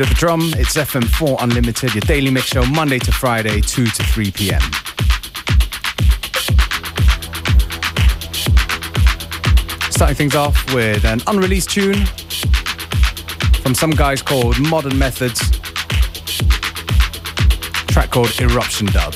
of the drum. It's FM4 Unlimited, your daily mix show, Monday to Friday, 2 to 3 p.m. Starting things off with an unreleased tune from some guys called Modern Methods. Track called Eruption Dub.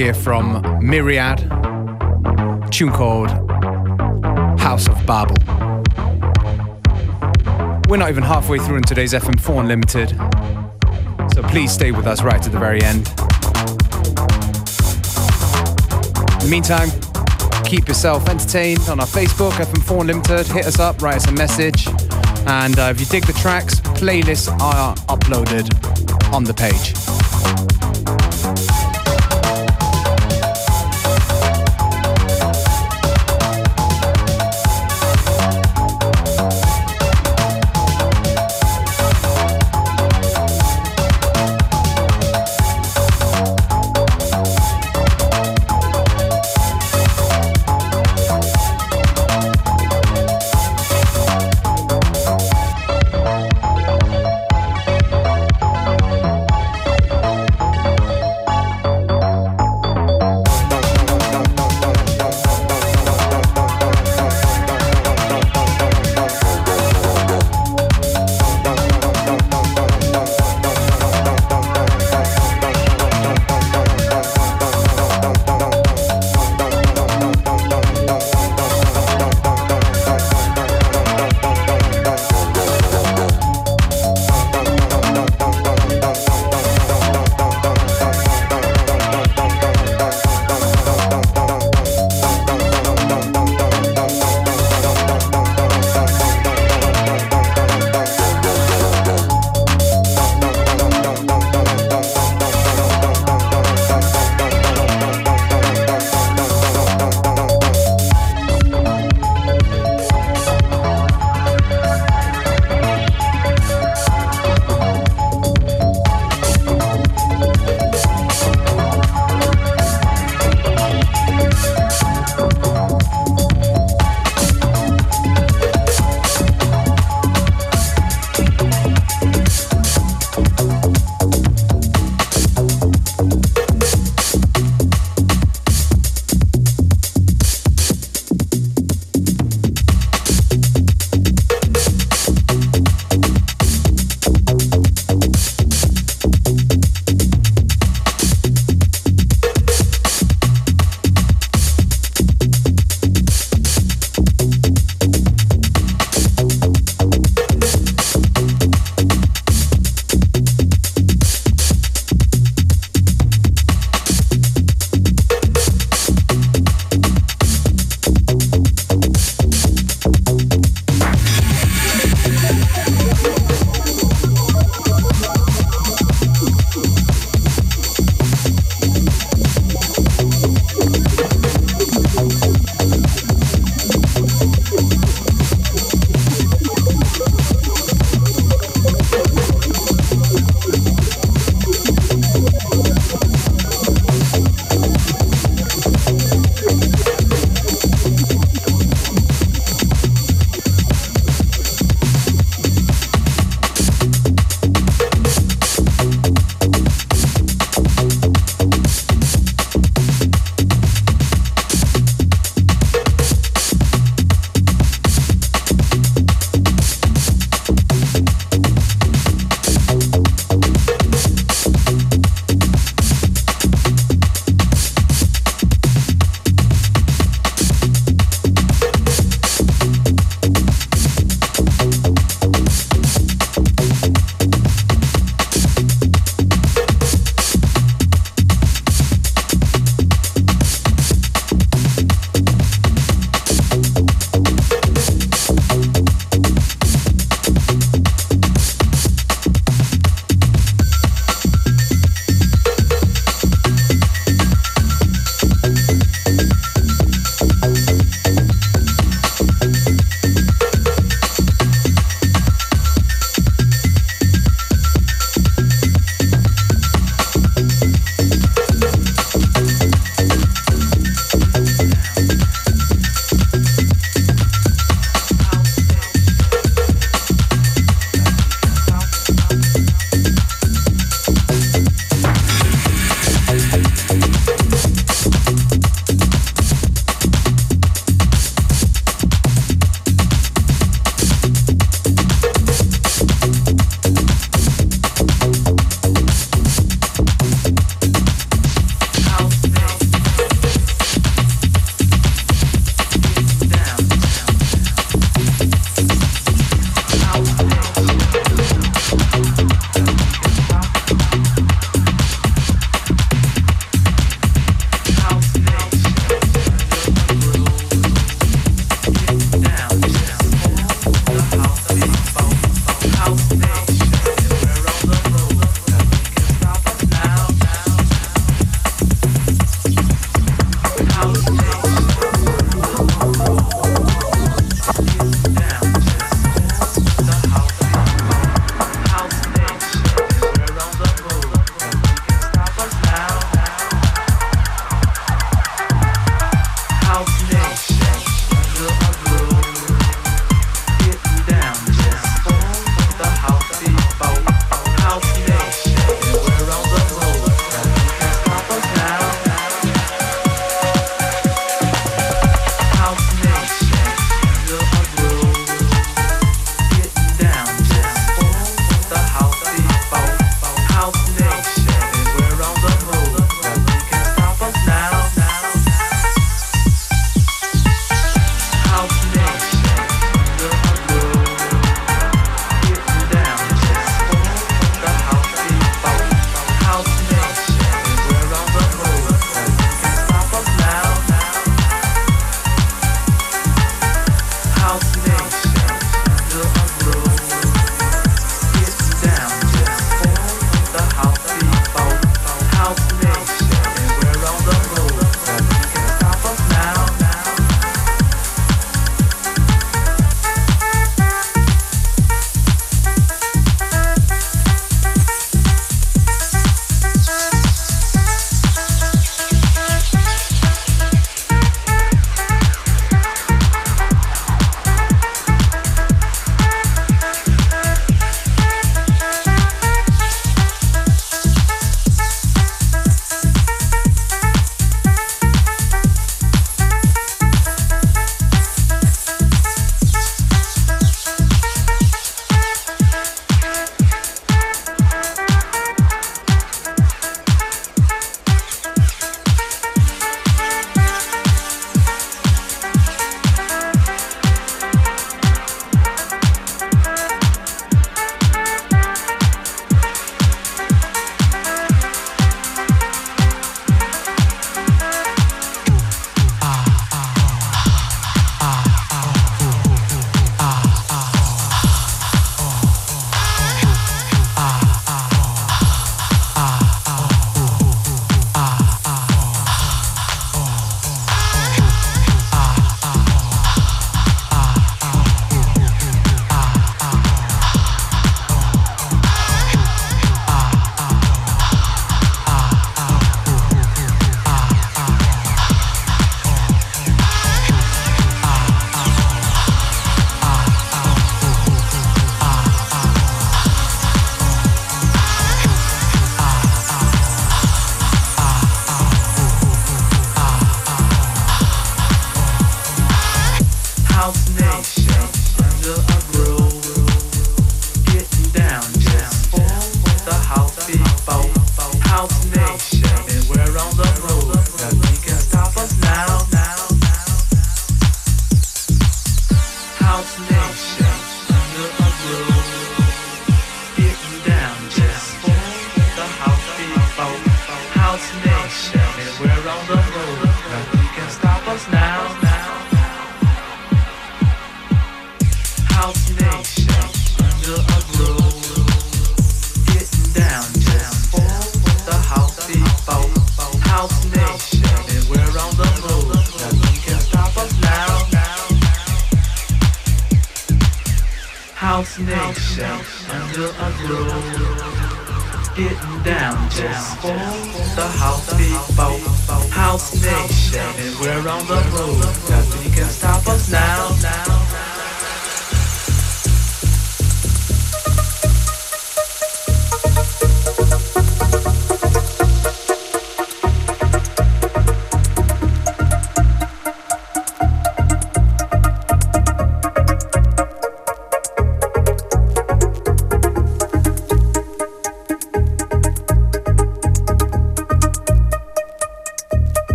Here from Myriad, tune called House of Babel. We're not even halfway through in today's FM4 Unlimited, so please stay with us right to the very end. In the meantime, keep yourself entertained on our Facebook, FM4 Unlimited. Hit us up, write us a message. And uh, if you dig the tracks, playlists are uploaded on the page.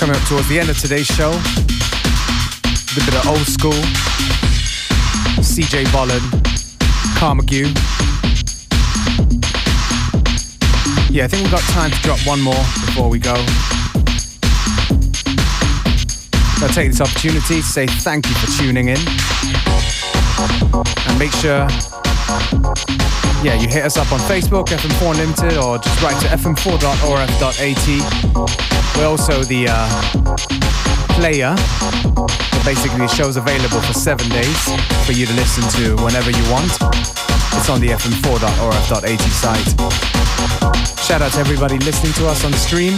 Up towards the end of today's show. A bit of old school. CJ Bolland, Camargue. Yeah, I think we've got time to drop one more before we go. I'll take this opportunity to say thank you for tuning in. And make sure, yeah, you hit us up on Facebook, FM4 Limited, or just write to fm4.orf.at. We're also the uh, player basically the show's available for seven days for you to listen to whenever you want. It's on the fm4.orf.at site. Shout out to everybody listening to us on the stream.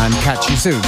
And catch you soon.